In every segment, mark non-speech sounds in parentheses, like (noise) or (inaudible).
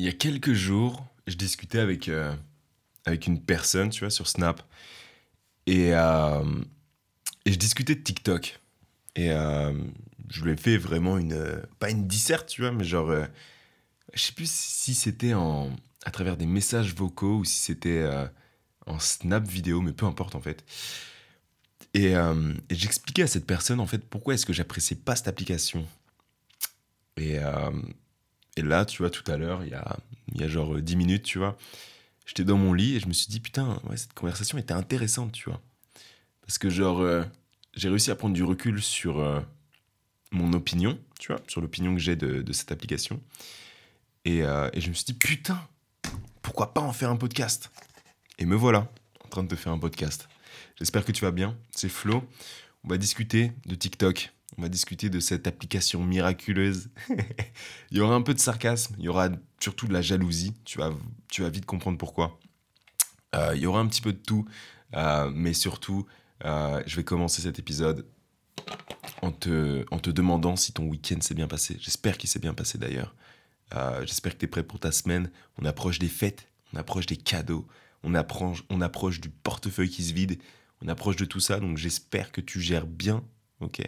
il y a quelques jours, je discutais avec, euh, avec une personne, tu vois, sur Snap. Et, euh, je discutais de TikTok. Et euh, je lui ai fait vraiment une. Pas une disserte, tu vois, mais genre. je sais plus si c'était en, à travers des messages vocaux ou si c'était en Snap vidéo, mais peu importe en fait. Et, et j'expliquais à cette personne en fait pourquoi est-ce que j'appréciais pas cette application. Et, et là, tu vois, tout à l'heure, il y a, y a genre 10 minutes, tu vois, j'étais dans mon lit et je me suis dit, putain, ouais, cette conversation était intéressante, tu vois. Parce que, genre, euh, j'ai réussi à prendre du recul sur euh, mon opinion, tu vois, sur l'opinion que j'ai de, cette application. Et, euh, et, je me suis dit, putain, pourquoi pas en faire un podcast? Et me voilà, en train de te faire un podcast. J'espère que tu vas bien. C'est Flo. On va discuter de TikTok on va discuter de cette application miraculeuse. (laughs) il y aura un peu de sarcasme, il y aura surtout de la jalousie, tu vas, tu vas vite comprendre pourquoi. Euh, il y aura un petit peu de tout, euh, mais surtout, euh, je vais commencer cet épisode en te, en te demandant si ton week-end s'est bien passé. J'espère qu'il s'est bien passé d'ailleurs. J'espère que tu es prêt pour ta semaine. On approche des fêtes, on approche des cadeaux, on approche, on approche du portefeuille qui se vide, on approche de tout ça, donc j'espère que tu gères bien, ok?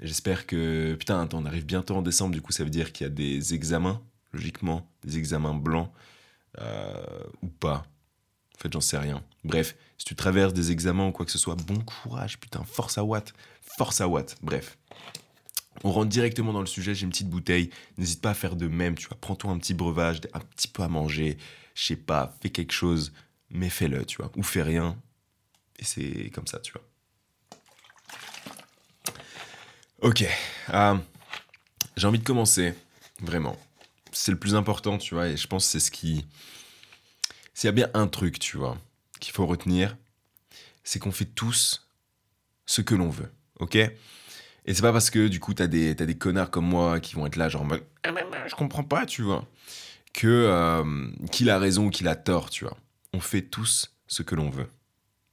J'espère que. Putain, on arrive bientôt en décembre, du coup, ça veut dire qu'il y a des examens, logiquement, des examens blancs, euh, ou pas. En fait, j'en sais rien. Bref, si tu traverses des examens ou quoi que ce soit, bon courage, putain, force à Watt, force à Watt. Bref. On rentre directement dans le sujet, j'ai une petite bouteille, n'hésite pas à faire de même, tu vois, prends-toi un petit breuvage, un petit peu à manger, je sais pas, fais quelque chose, mais fais-le, tu vois, ou fais rien, et c'est comme ça, tu vois. Ok. Euh, j'ai envie de commencer, vraiment. C'est le plus important, tu vois, et je pense que c'est ce qui. S'il y a bien un truc, tu vois, qu'il faut retenir, c'est qu'on fait tous ce que l'on veut, ok? Et c'est pas parce que, du coup, t'as des, des connards comme moi qui vont être là, genre, je comprends pas, tu vois, que euh, qu'il a raison ou qu'il a tort, tu vois. On fait tous ce que l'on veut.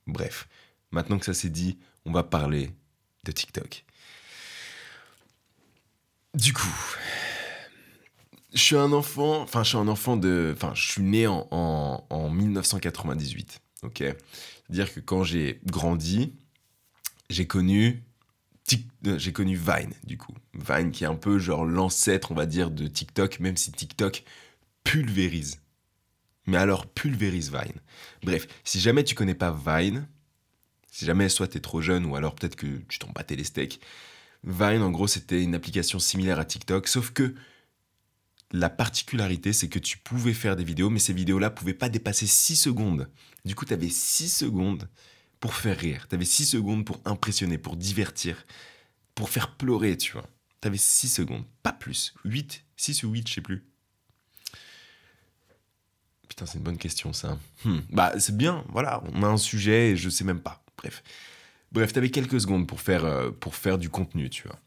Bref, maintenant que ça c'est dit, on va parler de TikTok. Du coup, je suis un enfant, enfin, je suis un enfant de. Enfin, je suis né en, en, 1998, ok? C'est-à-dire que quand j'ai grandi, j'ai connu. Euh, j'ai connu Vine, du coup. Vine qui est un peu genre l'ancêtre, on va dire, de TikTok, même si TikTok pulvérise. Mais alors, pulvérise Vine. Bref, si jamais tu connais pas Vine, si jamais soit tu es trop jeune ou alors peut-être que tu t'en battais les steaks, Vine, en gros, c'était une application similaire à TikTok, sauf que la particularité, c'est que tu pouvais faire des vidéos, mais ces vidéos-là pouvaient pas dépasser 6 secondes. Du coup, tu avais 6 secondes pour faire rire, tu avais 6 secondes pour impressionner, pour divertir, pour faire pleurer, tu vois. Tu avais 6 secondes, pas plus. 8, 6 ou 8, je sais plus. Putain, c'est une bonne question ça. Hmm. Bah, c'est bien, voilà, on a un sujet et je sais même pas. Bref. Bref, t'avais quelques secondes pour faire, euh, pour faire du contenu, tu vois.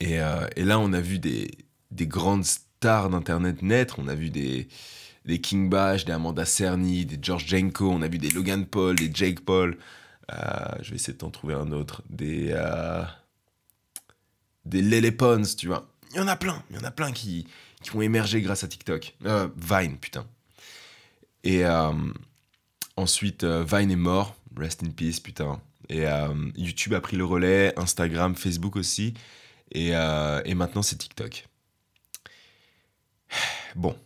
Et, euh, et là, on a vu des, des grandes stars d'Internet naître. On a vu des, des King Bash, des Amanda Cerny, des George Jenko. On a vu des Logan Paul, des Jake Paul. Euh, je vais essayer de t'en trouver un autre. Des, des Lele Pons, tu vois. Il y en a plein. Il y en a plein qui, qui ont émergé grâce à TikTok. Vine, putain. Et ensuite, Vine est mort. Rest in peace, putain. Et euh, YouTube a pris le relais, Instagram, Facebook aussi. Et, euh, et maintenant, c'est TikTok. (sighs) Bon.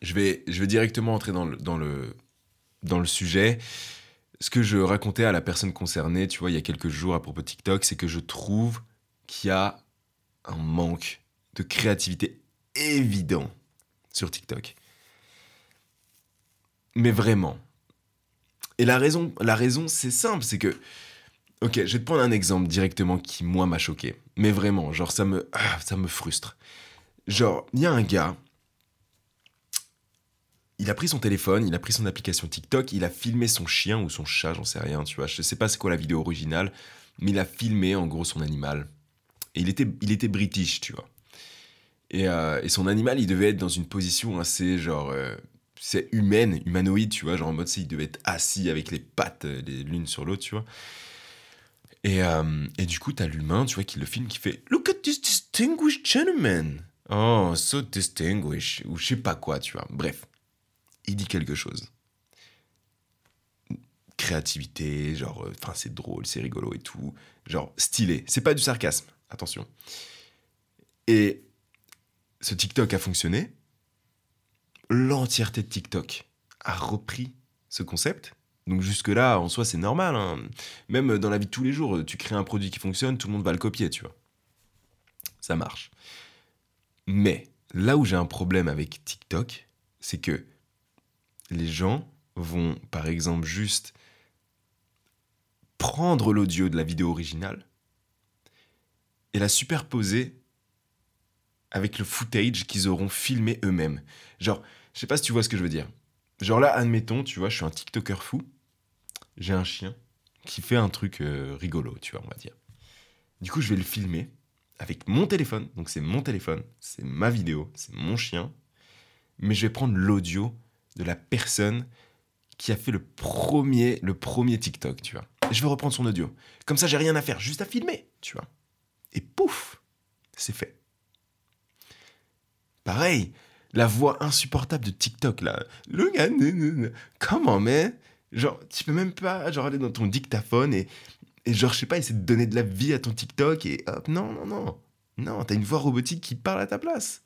Je vais, je vais directement entrer dans le, dans, le, dans le sujet. Ce que je racontais à la personne concernée, tu vois, il y a quelques jours à propos de TikTok, c'est que je trouve qu'il y a un manque de créativité évident sur TikTok. Mais vraiment, et la raison, la raison c'est simple, c'est que. Ok, je vais te prendre un exemple directement qui, moi, m'a choqué. Mais vraiment, genre, ça me, ah, ça me frustre. Genre, il y a un gars. Il a pris son téléphone, il a pris son application TikTok, il a filmé son chien ou son chat, j'en sais rien, tu vois. Je sais pas c'est quoi la vidéo originale, mais il a filmé en gros son animal. Et il était, il était british, tu vois. Et, euh, son animal, il devait être dans une position assez, genre, euh, c'est humaine, humanoïde, tu vois, genre en mode, il devait être assis avec les pattes euh, l'une sur l'autre, tu vois. Et, euh, et du coup, t'as l'humain, tu vois, qui le filme, qui fait Look at this distinguished gentleman. Oh, so distinguished, ou je sais pas quoi, tu vois. Bref, il dit quelque chose. Créativité, genre, euh, enfin, c'est drôle, c'est rigolo et tout. Genre, stylé. C'est pas du sarcasme, attention. Et ce TikTok a fonctionné. L'entièreté de TikTok a repris ce concept. Donc jusque-là, en soi, c'est normal. hein. Même dans la vie de tous les jours, tu crées un produit qui fonctionne, tout le monde va le copier, tu vois. Ça marche. Mais là où j'ai un problème avec TikTok, c'est que les gens vont, par exemple, juste prendre l'audio de la vidéo originale et la superposer avec le footage qu'ils auront filmé eux-mêmes. Genre, je sais pas si tu vois ce que je veux dire. Genre là, admettons, tu vois, je suis un TikToker fou, j'ai un chien qui fait un truc euh, rigolo, tu vois, on va dire. Du coup, je vais le filmer avec mon téléphone. Donc c'est mon téléphone, c'est ma vidéo, c'est mon chien. Mais je vais prendre l'audio de la personne qui a fait le premier, le premier TikTok, tu vois. Et je vais reprendre son audio. Comme ça, j'ai rien à faire, juste à filmer, tu vois. Et pouf, c'est fait. Pareil, la voix insupportable de TikTok, là. Le comment, man Genre, tu peux même pas genre, aller dans ton dictaphone et, et genre, je sais pas, essayer de donner de la vie à ton TikTok et hop, non, non, non. Non, t'as une voix robotique qui parle à ta place.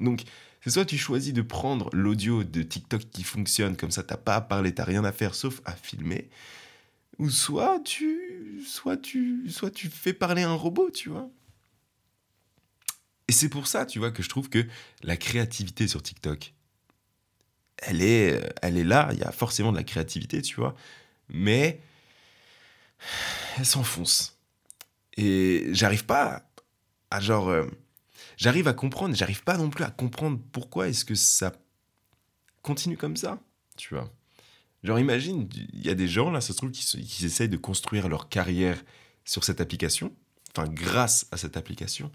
Donc, c'est soit tu choisis de prendre l'audio de TikTok qui fonctionne, comme ça t'as pas à parler, t'as rien à faire sauf à filmer, ou soit tu, soit tu, soit tu fais parler un robot, tu vois. Et c'est pour ça, tu vois, que je trouve que la créativité sur TikTok, elle est, elle est là, il y a forcément de la créativité, tu vois, mais elle s'enfonce. Et j'arrive pas à genre... euh, j'arrive à comprendre, j'arrive pas non plus à comprendre pourquoi est-ce que ça continue comme ça, tu vois. Genre imagine, il y a des gens, là, ça se trouve, qui, essayent de construire leur carrière sur cette application, enfin grâce à cette application.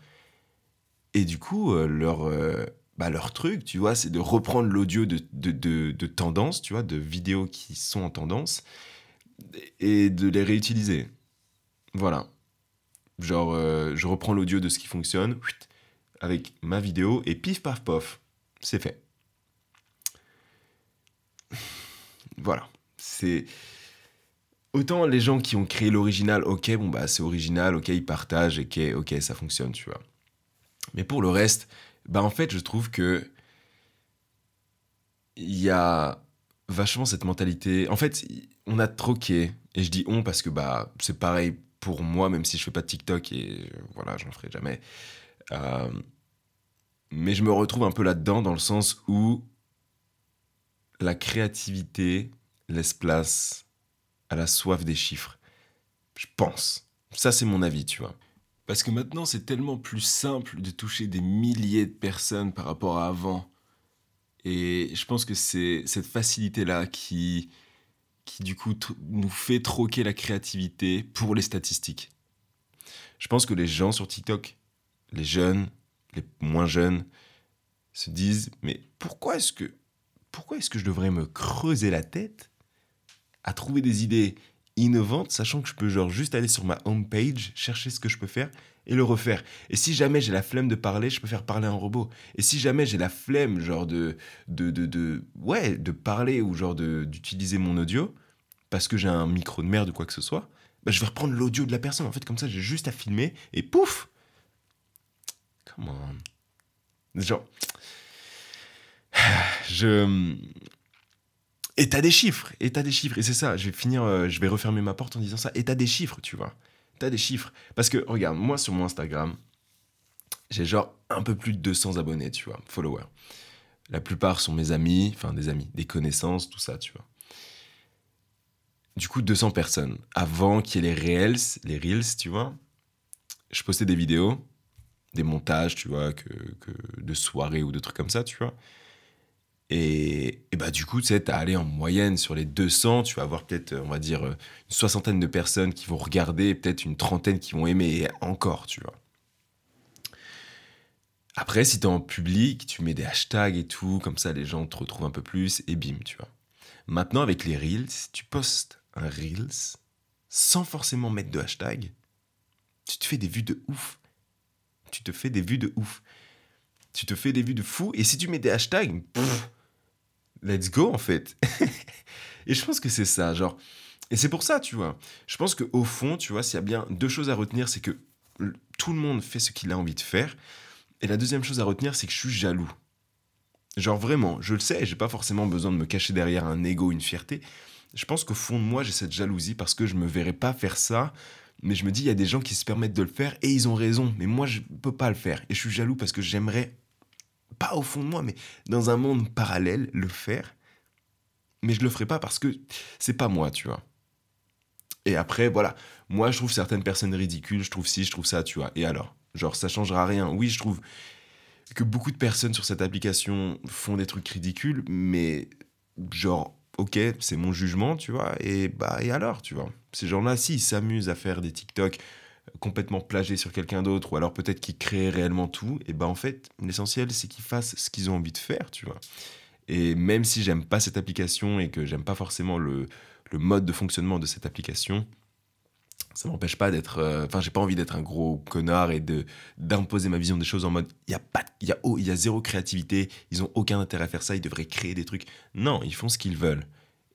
Et du coup, euh, leur, euh, bah, leur truc, tu vois, c'est de reprendre l'audio de, de, de, tendance, tu vois, de vidéos qui sont en tendance, et de les réutiliser. Voilà. Genre, euh, je reprends l'audio de ce qui fonctionne, avec ma vidéo, et pif paf pof, c'est fait. Voilà. C'est. Autant les gens qui ont créé l'original, ok, bon bah c'est original, ok, ils partagent, ok, ok, ça fonctionne, tu vois. Mais pour le reste, bah en fait, je trouve que il y a vachement cette mentalité. En fait, on a troqué, et je dis on parce que bah c'est pareil pour moi, même si je fais pas de TikTok et voilà, j'en ferai jamais. Euh, mais je me retrouve un peu là-dedans dans le sens où la créativité laisse place à la soif des chiffres. Je pense. Ça, c'est mon avis, tu vois. Parce que maintenant, c'est tellement plus simple de toucher des milliers de personnes par rapport à avant. Et je pense que c'est cette facilité-là qui, qui, du coup, nous fait troquer la créativité pour les statistiques. Je pense que les gens sur TikTok, les jeunes, les moins jeunes, se disent Mais pourquoi est-ce que, pourquoi est-ce que je devrais me creuser la tête à trouver des idées? Innovantes, sachant que je peux genre juste aller sur ma homepage, chercher ce que je peux faire et le refaire. Et si jamais j'ai la flemme de parler, je peux faire parler un robot. Et si jamais j'ai la flemme genre de de, de, ouais, de parler ou genre d'utiliser mon audio parce que j'ai un micro de merde ou quoi que ce soit, bah, je vais reprendre l'audio de la personne. En fait, comme ça, j'ai juste à filmer et pouf. Come on. Genre (sighs) je et t'as des chiffres, et t'as des chiffres, et c'est ça, je vais finir, euh, je vais refermer ma porte en disant ça, et t'as des chiffres, tu vois. T'as des chiffres. Parce que, regarde, moi sur mon Instagram, j'ai genre un peu plus de 200 abonnés, tu vois, followers. La plupart sont mes amis, enfin des amis, des connaissances, tout ça, tu vois. Du coup, 200 personnes. Avant qu'il y ait les Reels, les Reels, tu vois, je postais des vidéos, des montages, tu vois, que, que de soirées ou de trucs comme ça, tu vois. Et, bah du coup, tu sais, t'as allé en moyenne sur les 200, tu vas avoir peut-être, on va dire, une soixantaine de personnes qui vont regarder, peut-être une trentaine qui vont aimer, encore, tu vois. Après, si t'es en public, tu mets des hashtags et tout, comme ça les gens te retrouvent un peu plus, et bim, tu vois. Maintenant, avec les Reels, tu postes un Reels sans forcément mettre de hashtag, tu te fais des vues de ouf. Tu te fais des vues de ouf. tu te fais des vues de fou, et si tu mets des hashtags, let's go en fait. (laughs) et je pense que c'est ça, genre. Et c'est pour ça, tu vois. Je pense qu'au fond, tu vois, s'il y a bien deux choses à retenir, c'est que tout le monde fait ce qu'il a envie de faire. Et la deuxième chose à retenir, c'est que je suis jaloux. Genre vraiment, je le sais, j'ai pas forcément besoin de me cacher derrière un ego, une fierté. Je pense qu'au fond de moi, j'ai cette jalousie parce que je me verrais pas faire ça, mais je me dis, il y a des gens qui se permettent de le faire et ils ont raison, mais moi, je peux pas le faire. Et je suis jaloux parce que j'aimerais, pas au fond de moi, mais dans un monde parallèle, le faire. Mais je le ferai pas parce que c'est pas moi, tu vois. Et après, voilà, moi, je trouve certaines personnes ridicules, je trouve ci, je trouve ça, tu vois. Et alors? Genre, ça changera rien. Oui, je trouve que beaucoup de personnes sur cette application font des trucs ridicules, mais genre, ok, c'est mon jugement, tu vois, et bah, et alors, tu vois? Ces gens-là, s'ils s'amusent à faire des TikTok complètement plagés sur quelqu'un d'autre, ou alors peut-être qu'ils créent réellement tout, et ben en fait, l'essentiel, c'est qu'ils fassent ce qu'ils ont envie de faire, tu vois. Et même si j'aime pas cette application et que j'aime pas forcément le, le mode de fonctionnement de cette application, ça m'empêche pas d'être euh, enfin j'ai pas envie d'être un gros connard et de d'imposer ma vision des choses en mode il y a pas il y a oh, il y a zéro créativité ils ont aucun intérêt à faire ça ils devraient créer des trucs. Non ils font ce qu'ils veulent.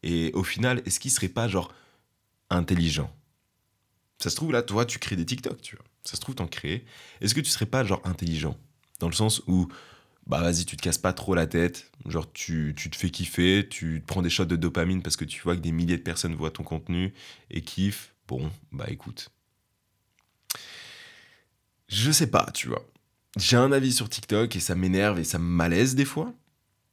Et au final est-ce qu'ils seraient pas genre intelligents? Ça se trouve là toi tu crées des TikTok tu vois ça se trouve t'en crées est-ce que tu serais pas genre intelligent? Dans le sens où bah vas-y tu te casses pas trop la tête genre tu, tu te fais kiffer tu prends des shots de dopamine parce que tu vois que des milliers de personnes voient ton contenu et kiffent Bon, bah écoute. Je sais pas, tu vois. J'ai un avis sur TikTok et ça m'énerve et ça me malaise des fois.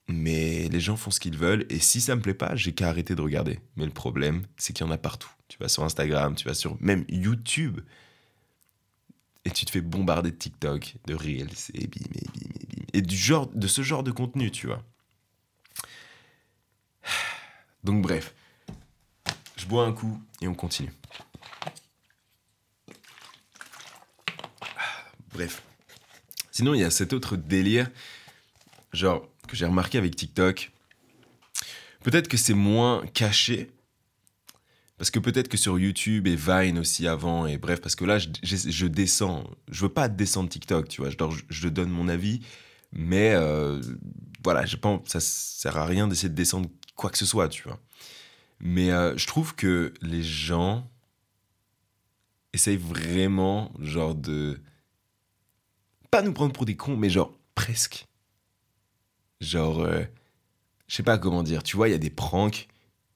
Mais les gens font ce qu'ils veulent et si ça me plaît pas, j'ai qu'à arrêter de regarder. Mais le problème, c'est qu'il y en a partout. Tu vas sur Instagram, tu vas sur même YouTube et tu te fais bombarder de TikTok, de Reels et bim bim bim. Et de ce genre de contenu, tu vois. Donc bref, je bois un coup et on continue. Bref. Sinon, il y a cet autre délire, genre, que j'ai remarqué avec TikTok. Peut-être que c'est moins caché. Parce que peut-être que sur YouTube et Vine aussi avant, et bref, parce que là, je, descends. Je veux pas descendre TikTok, tu vois. Je, je donne mon avis, mais euh, voilà, je pense ça sert à rien d'essayer de descendre quoi que ce soit, tu vois. Mais euh, je trouve que les gens essayent vraiment, genre, de pas nous prendre pour des cons, mais genre presque. Genre, euh, je sais pas comment dire. Tu vois, il y a des pranks.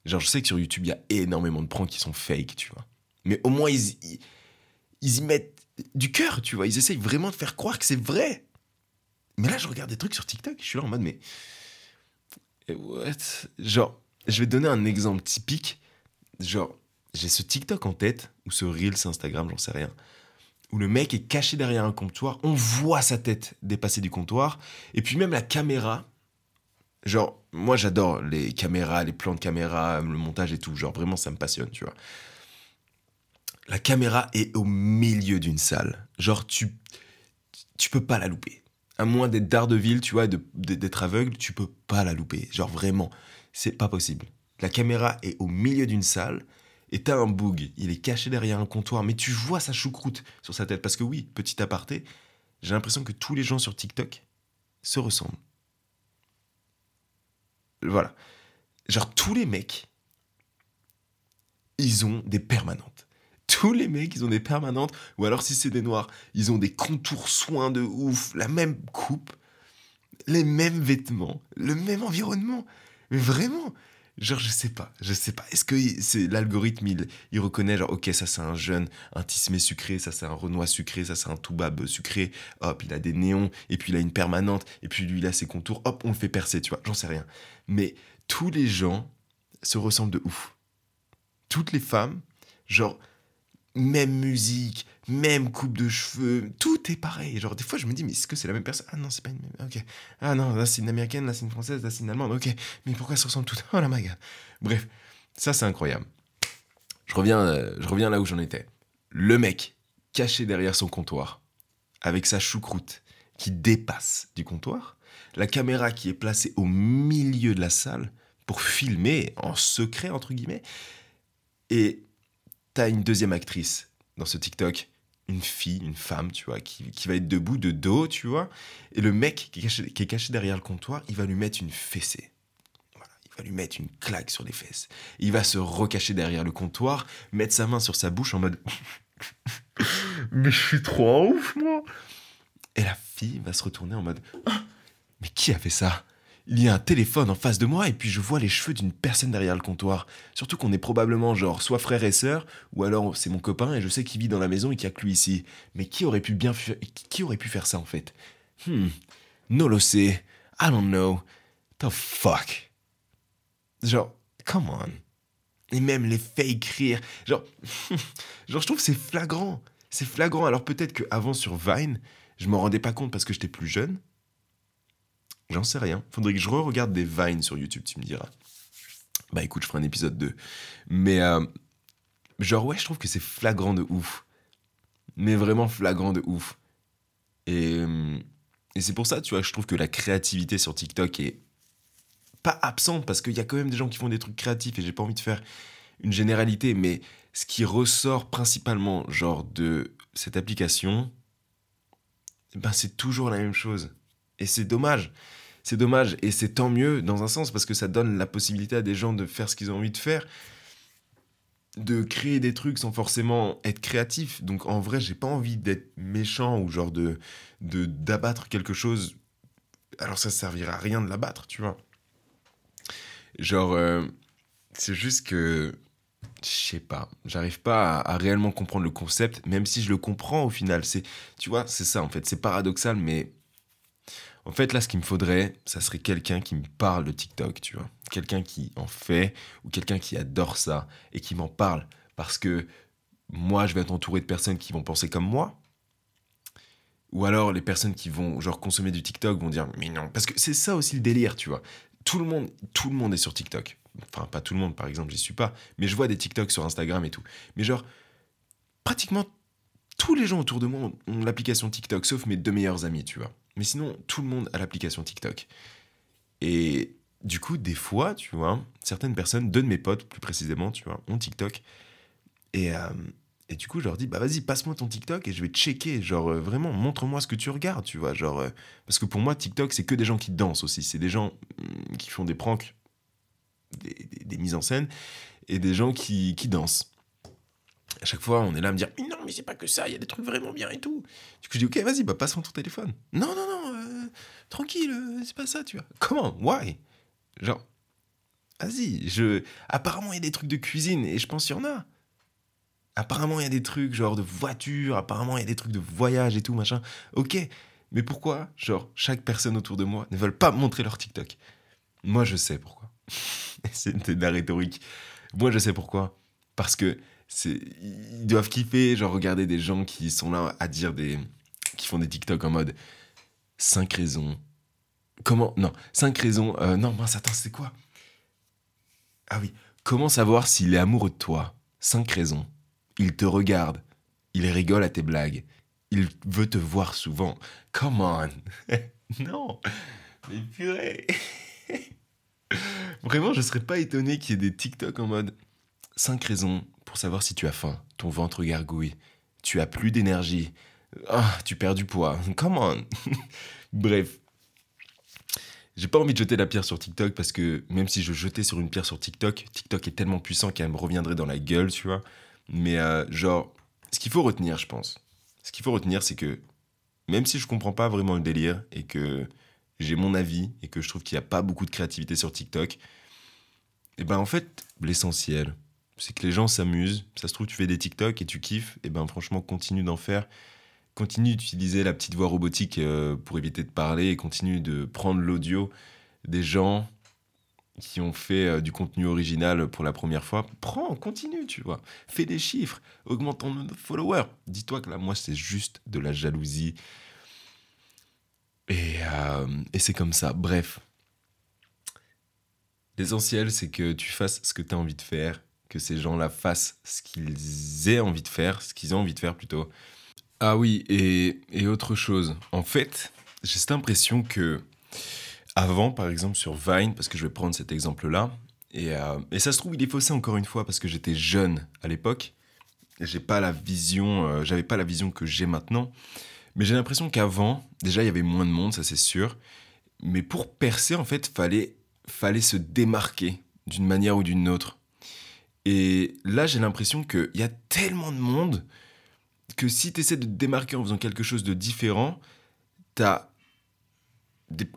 Genre, je sais que sur YouTube, il y a énormément de pranks qui sont fake, tu vois. Mais au moins, ils, ils, y mettent du cœur, tu vois. Ils essayent vraiment de faire croire que c'est vrai. Mais là, je regarde des trucs sur TikTok, je suis là en mode, mais. What? Genre, je vais te donner un exemple typique. Genre, j'ai ce TikTok en tête, ou ce Reels Instagram, j'en sais rien où le mec est caché derrière un comptoir, on voit sa tête dépasser du comptoir, et puis même la caméra, genre, moi j'adore les caméras, les plans de caméra, le montage et tout, genre vraiment ça me passionne, tu vois. La caméra est au milieu d'une salle, genre tu, tu peux pas la louper. À moins d'être d'Ardeville, tu vois, d'être aveugle, tu peux pas la louper, genre vraiment, c'est pas possible. La caméra est au milieu d'une salle, et t'as un boug, il est caché derrière un comptoir, mais tu vois sa choucroute sur sa tête. Parce que oui, petit aparté, j'ai l'impression que tous les gens sur TikTok se ressemblent. Voilà. Genre tous les mecs, ils ont des permanentes. Tous les mecs, ils ont des permanentes, ou alors si c'est des noirs, ils ont des contours soins de ouf, la même coupe, les mêmes vêtements, le même environnement. Mais vraiment, Genre, je sais pas, je sais pas. Est-ce que c'est l'algorithme, il, il, reconnaît, genre, ok, ça c'est un jeune, un tismé sucré, ça c'est un renois sucré, ça c'est un toubab sucré, hop, il a des néons, et puis il a une permanente, et puis lui il a ses contours, hop, on le fait percer, tu vois, j'en sais rien. Mais tous les gens se ressemblent de ouf. Toutes les femmes, genre, même musique, même coupe de cheveux, tout est pareil. Genre, des fois, je me dis, mais est-ce que c'est la même personne? Ah non, c'est pas une même. Ok. Ah non, là, c'est une américaine, là, c'est une française, là, c'est une allemande. Ok. Mais pourquoi ça ressemble toutes? (laughs) Oh la my Bref, ça, c'est incroyable. Je reviens, euh, je reviens là où j'en étais. Le mec, caché derrière son comptoir, avec sa choucroute qui dépasse du comptoir, la caméra qui est placée au milieu de la salle pour filmer en secret, entre guillemets, et t'as une deuxième actrice dans ce TikTok une fille, une femme, tu vois, qui, qui, va être debout de dos, tu vois, et le mec qui est, caché, derrière le comptoir, il va lui mettre une fessée. Il va lui mettre une claque sur les fesses. Il va se recacher derrière le comptoir, mettre sa main sur sa bouche en mode (laughs) Mais je suis trop en ouf, moi Et la fille va se retourner en mode (gasps) Mais qui a fait ça? Il y a un téléphone en face de moi et puis je vois les cheveux d'une personne derrière le comptoir. Surtout qu'on est probablement genre soit frère et sœur, ou alors c'est mon copain et je sais qu'il vit dans la maison et qu'il n'y a que lui ici. Mais qui aurait pu bien qui aurait pu faire ça en fait? Hmm. No lo sé. I don't know. The fuck. Genre, come on. Et même les fake rires. Genre, (laughs) genre je trouve c'est flagrant. C'est flagrant. Alors peut-être qu'avant sur Vine, je m'en rendais pas compte parce que j'étais plus jeune. J'en sais rien. Faudrait que je re-regarde des vines sur YouTube, tu me diras. Bah écoute, je ferai un épisode 2. Mais euh, genre ouais, je trouve que c'est flagrant de ouf. Mais vraiment flagrant de ouf. Et, euh, et c'est pour ça, tu vois, je trouve que la créativité sur TikTok est pas absente parce qu'il y a quand même des gens qui font des trucs créatifs et j'ai pas envie de faire une généralité, mais ce qui ressort principalement, genre, de cette application, ben c'est toujours la même chose. Et c'est dommage. C'est dommage. Et c'est tant mieux dans un sens parce que ça donne la possibilité à des gens de faire ce qu'ils ont envie de faire. De créer des trucs sans forcément être créatif. Donc en vrai, j'ai pas envie d'être méchant ou genre de d'abattre quelque chose. Alors ça servira à rien de l'abattre, tu vois. Genre, euh, c'est juste que je sais pas, j'arrive pas à, à, réellement comprendre le concept, même si je le comprends au final. C'est, tu vois, c'est ça en fait, c'est paradoxal, mais en fait, là, ce qu'il me faudrait, ça serait quelqu'un qui me parle de TikTok, tu vois. Quelqu'un qui en fait, ou quelqu'un qui adore ça, et qui m'en parle. Parce que moi, je vais être entouré de personnes qui vont penser comme moi. Ou alors, les personnes qui vont, genre, consommer du TikTok vont dire, mais non. Parce que c'est ça aussi le délire, tu vois. Tout le monde, tout le monde est sur TikTok. Enfin, pas tout le monde, par exemple, j'y suis pas. Mais je vois des TikTok sur Instagram et tout. Mais genre, pratiquement tous les gens autour de moi ont l'application TikTok, sauf mes deux meilleurs amis, tu vois. Mais sinon, tout le monde a l'application TikTok. Et du coup, des fois, tu vois, certaines personnes, deux de mes potes plus précisément, tu vois, ont TikTok. Et, euh, et du coup, je leur dis, bah vas-y, passe-moi ton TikTok et je vais checker. Genre, euh, vraiment, montre-moi ce que tu regardes, tu vois. Genre, euh, parce que pour moi, TikTok, c'est que des gens qui dansent aussi. C'est des gens mm, qui font des pranks, des, des, des, mises en scène, et des gens qui, qui dansent à chaque fois, on est là à me dire mais non, mais c'est pas que ça, il y a des trucs vraiment bien et tout. Du coup, je dis ok, vas-y, bah passe-moi ton téléphone. Non, non, non, euh, tranquille, euh, c'est pas ça, tu vois. Comment? Why? Genre, vas-y, je. Apparemment, il y a des trucs de cuisine et je pense qu'il y en a. Apparemment, il y a des trucs genre de voiture, apparemment, il y a des trucs de voyage et tout, machin. Ok, mais pourquoi, genre, chaque personne autour de moi ne veulent pas montrer leur TikTok? Moi, je sais pourquoi. (laughs) c'est de la rhétorique. Moi, je sais pourquoi. Parce que ils doivent kiffer, genre regarder des gens qui sont là à dire des. qui font des TikTok en mode 5 raisons. Comment Non, 5 raisons. Euh, non, mince, attends, c'est quoi? Ah oui. Comment savoir s'il est amoureux de toi? 5 raisons. Il te regarde. Il rigole à tes blagues. Il veut te voir souvent. Come on (laughs) Non Mais purée (laughs) Vraiment, je serais pas étonné qu'il y ait des TikTok en mode 5 raisons pour savoir si tu as faim. Ton ventre gargouille. Tu as plus d'énergie. Ah, tu perds du poids. (laughs) Come on. (laughs) Bref. J'ai pas envie de jeter la pierre sur TikTok parce que même si je jetais sur une pierre sur TikTok, TikTok est tellement puissant qu'elle me reviendrait dans la gueule, tu vois. Mais euh, genre, ce qu'il faut retenir, je pense, ce qu'il faut retenir, c'est que même si je comprends pas vraiment le délire et que j'ai mon avis et que je trouve qu'il n'y a pas beaucoup de créativité sur TikTok, et eh ben en fait, l'essentiel, c'est que les gens s'amusent. Ça se trouve, tu fais des TikTok et tu kiffes. Et ben franchement, continue d'en faire. Continue d'utiliser la petite voix robotique euh, pour éviter de parler continue de prendre l'audio des gens qui ont fait euh, du contenu original pour la première fois. Prends, continue, tu vois. Fais des chiffres, augmente ton nombre de followers. Dis-toi que là, moi, c'est juste de la jalousie. Et, euh, et c'est comme ça. Bref. L'essentiel, c'est que tu fasses ce que tu as envie de faire que ces gens-là fassent ce qu'ils aient envie de faire, ce qu'ils ont envie de faire plutôt. Ah oui, et, et autre chose. En fait, j'ai cette impression que avant, par exemple, sur Vine, parce que je vais prendre cet exemple-là, et, euh, et, ça se trouve, il est faussé encore une fois parce que j'étais jeune à l'époque. j'ai pas la vision, euh, j'avais pas la vision que j'ai maintenant. Mais j'ai l'impression qu'avant, déjà, il y avait moins de monde, ça c'est sûr. Mais pour percer, en fait, fallait, fallait se démarquer d'une manière ou d'une autre. Et là, j'ai l'impression qu'il y a tellement de monde que si tu essaies de te démarquer en faisant quelque chose de différent, tu as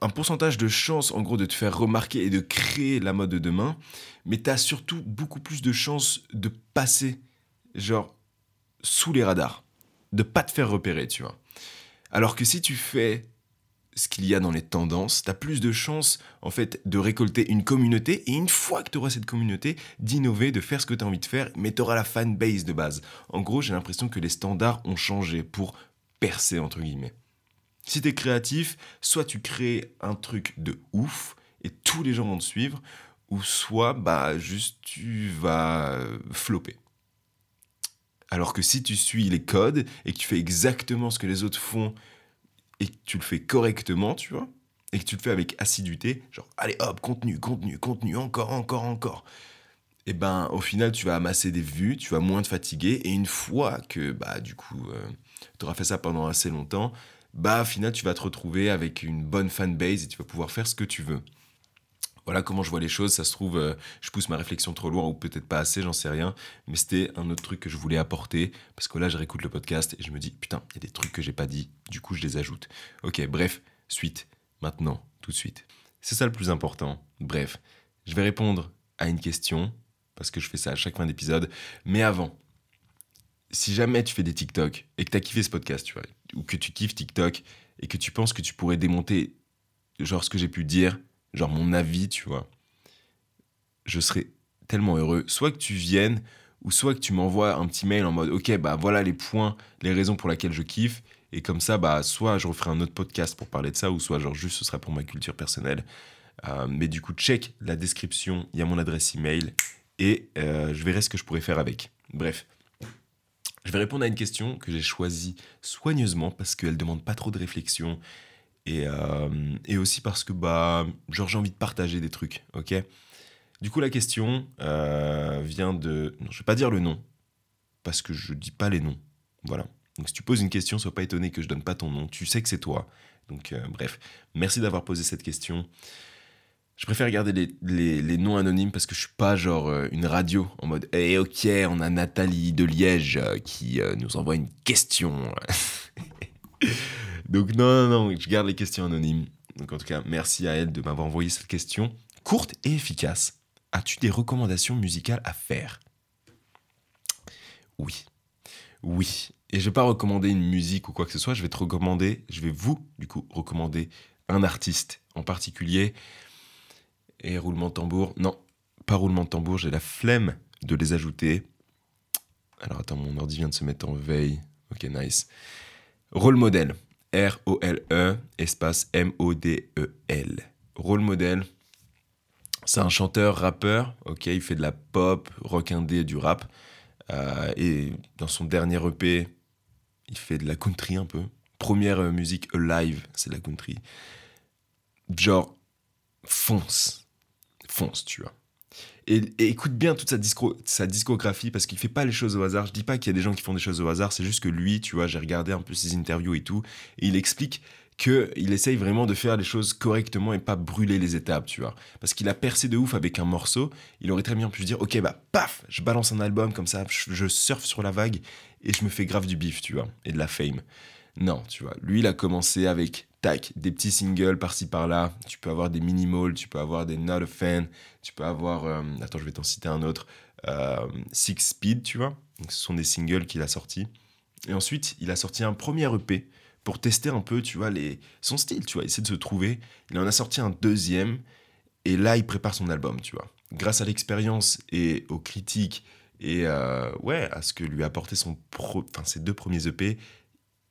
un pourcentage de chance, en gros, de te faire remarquer et de créer la mode de demain, mais tu as surtout beaucoup plus de chances de passer, genre, sous les radars, de pas te faire repérer, tu vois. Alors que si tu fais ce qu'il y a dans les tendances, tu as plus de chances en fait de récolter une communauté et une fois que tu auras cette communauté, d'innover, de faire ce que tu as envie de faire, mais tu auras la fanbase de base. En gros, j'ai l'impression que les standards ont changé pour percer entre guillemets. Si tu es créatif, soit tu crées un truc de ouf et tous les gens vont te suivre, ou soit bah juste tu vas flopper. Alors que si tu suis les codes et que tu fais exactement ce que les autres font et que tu le fais correctement, tu vois, et que tu le fais avec assiduité, genre allez hop, contenu, contenu, contenu, encore, encore, encore, et eh ben au final tu vas amasser des vues, tu vas moins te fatiguer, et une fois que bah du coup euh, tu auras fait ça pendant assez longtemps, bah au final tu vas te retrouver avec une bonne fanbase et tu vas pouvoir faire ce que tu veux. Voilà comment je vois les choses. Ça se trouve, euh, je pousse ma réflexion trop loin ou peut-être pas assez, j'en sais rien. Mais c'était un autre truc que je voulais apporter parce que là, je réécoute le podcast et je me dis, putain, il y a des trucs que j'ai pas dit. Du coup, je les ajoute. Ok, bref, suite. Maintenant, tout de suite. C'est ça le plus important. Bref, je vais répondre à une question parce que je fais ça à chaque fin d'épisode. Mais avant, si jamais tu fais des TikTok et que tu as kiffé ce podcast, tu vois, ou que tu kiffes TikTok et que tu penses que tu pourrais démonter genre ce que j'ai pu dire, genre mon avis, tu vois, je serais tellement heureux. Soit que tu viennes, ou soit que tu m'envoies un petit mail en mode, ok, bah voilà les points, les raisons pour lesquelles je kiffe. Et comme ça, bah, soit je referai un autre podcast pour parler de ça, ou soit genre juste ce sera pour ma culture personnelle. Euh, mais du coup, check la description, il y a mon adresse email, et euh, je verrai ce que je pourrais faire avec. Bref. Je vais répondre à une question que j'ai choisie soigneusement parce qu'elle demande pas trop de réflexion euh, et, aussi parce que bah, genre, j'ai envie de partager des trucs, ok? Du coup, la question euh, vient de... Non, je vais pas dire le nom, parce que je dis pas les noms. Voilà. Donc si tu poses une question, sois pas étonné que je donne pas ton nom. Tu sais que c'est toi. Donc euh, bref, merci d'avoir posé cette question. Je préfère garder les, les, noms anonymes parce que je suis pas genre une radio en mode Eh ok, on a Nathalie de Liège qui nous envoie une question. (laughs) Donc non, non, non, je garde les questions anonymes. Donc en tout cas, merci à elle de m'avoir envoyé cette question courte et efficace. As-tu des recommandations musicales à faire? Oui. Oui. Et je vais pas recommander une musique ou quoi que ce soit, je vais te recommander, je vais vous, du coup, recommander un artiste en particulier. Et roulement de tambour. Non, pas roulement de tambour, j'ai la flemme de les ajouter. Alors attends, mon ordi vient de se mettre en veille. Ok, nice. Rôle modèle. R-O-L-E, espace M-O-D-E-L. Rôle modèle. C'est un chanteur, rappeur, ok, il fait de la pop, rock indé, du rap. Euh, et dans son dernier EP, il fait de la country un peu. Première euh, musique live, c'est de la country. Genre, fonce. Fonce, tu vois. Et, écoute bien toute sa, discographie parce qu'il fait pas les choses au hasard. Je dis pas qu'il y a des gens qui font des choses au hasard, c'est juste que lui, tu vois, j'ai regardé un peu ses interviews et tout, et il explique qu'il essaye vraiment de faire les choses correctement et pas brûler les étapes, tu vois. Parce qu'il a percé de ouf avec un morceau, il aurait très bien pu dire, ok, bah paf, je balance un album comme ça, je, je surfe sur la vague et je me fais grave du bif, tu vois, et de la fame. Non, tu vois, lui, il a commencé avec tac, des petits singles par-ci par-là. Tu peux avoir des minimal, tu peux avoir des not a fan, tu peux avoir. Euh, attends, je vais t'en citer un autre. Euh, Six Speed, tu vois. Donc, ce sont des singles qu'il a sortis. Et ensuite, il a sorti un premier EP pour tester un peu, tu vois, les, son style, tu vois, essayer de se trouver. Il en a sorti un deuxième. Et là, il prépare son album, tu vois. Grâce à l'expérience et aux critiques et euh, ouais, à ce que lui a apporté son pro, ses deux premiers EP,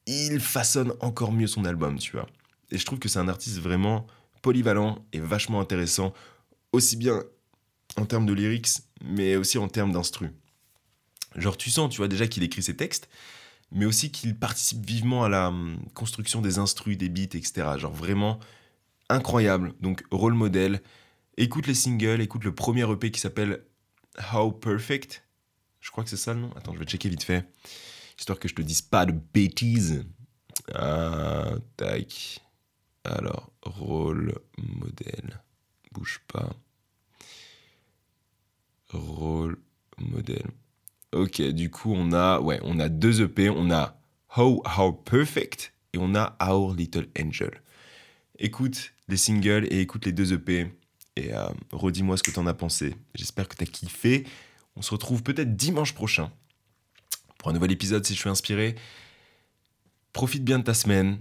il façonne encore mieux son album, tu vois. Et je trouve que c'est un artiste vraiment polyvalent et vachement intéressant, aussi bien en termes de lyrics, mais aussi en termes d'instru. Genre, tu sens, tu vois, déjà qu'il écrit ses textes, mais aussi qu'il participe vivement à la hum, construction des instrus, des beats, etc. Genre, vraiment incroyable. Donc, rôle modèle. Écoute les singles, écoute le premier EP qui s'appelle How Perfect. Je crois que c'est ça le nom. Attends, je vais checker vite fait. Histoire que je te dise pas de bêtises. Ah, tac. Alors, rôle modèle. Bouge pas. Rôle modèle. Ok, du coup, on a, on a deux EP. On a How How Perfect et on a Our Little Angel. Écoute les singles et écoute les deux EP et euh, redis-moi ce que t'en as pensé. J'espère que t'as kiffé. On se retrouve peut-être dimanche prochain pour un nouvel épisode si je suis inspiré. Profite bien de ta semaine.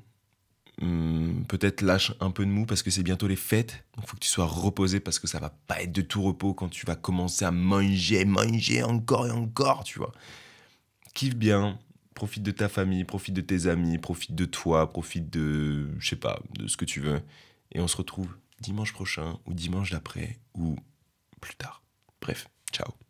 Hmm, peut-être lâche un peu de mou parce que c'est bientôt les fêtes. Donc il faut que tu sois reposé parce que ça va pas être de tout repos quand tu vas commencer à manger, manger encore et encore, tu vois. Kiffe bien, profite de ta famille, profite de tes amis, profite de toi, profite de, je sais pas, de ce que tu veux. Et on se retrouve dimanche prochain ou dimanche d'après ou plus tard. Bref, ciao.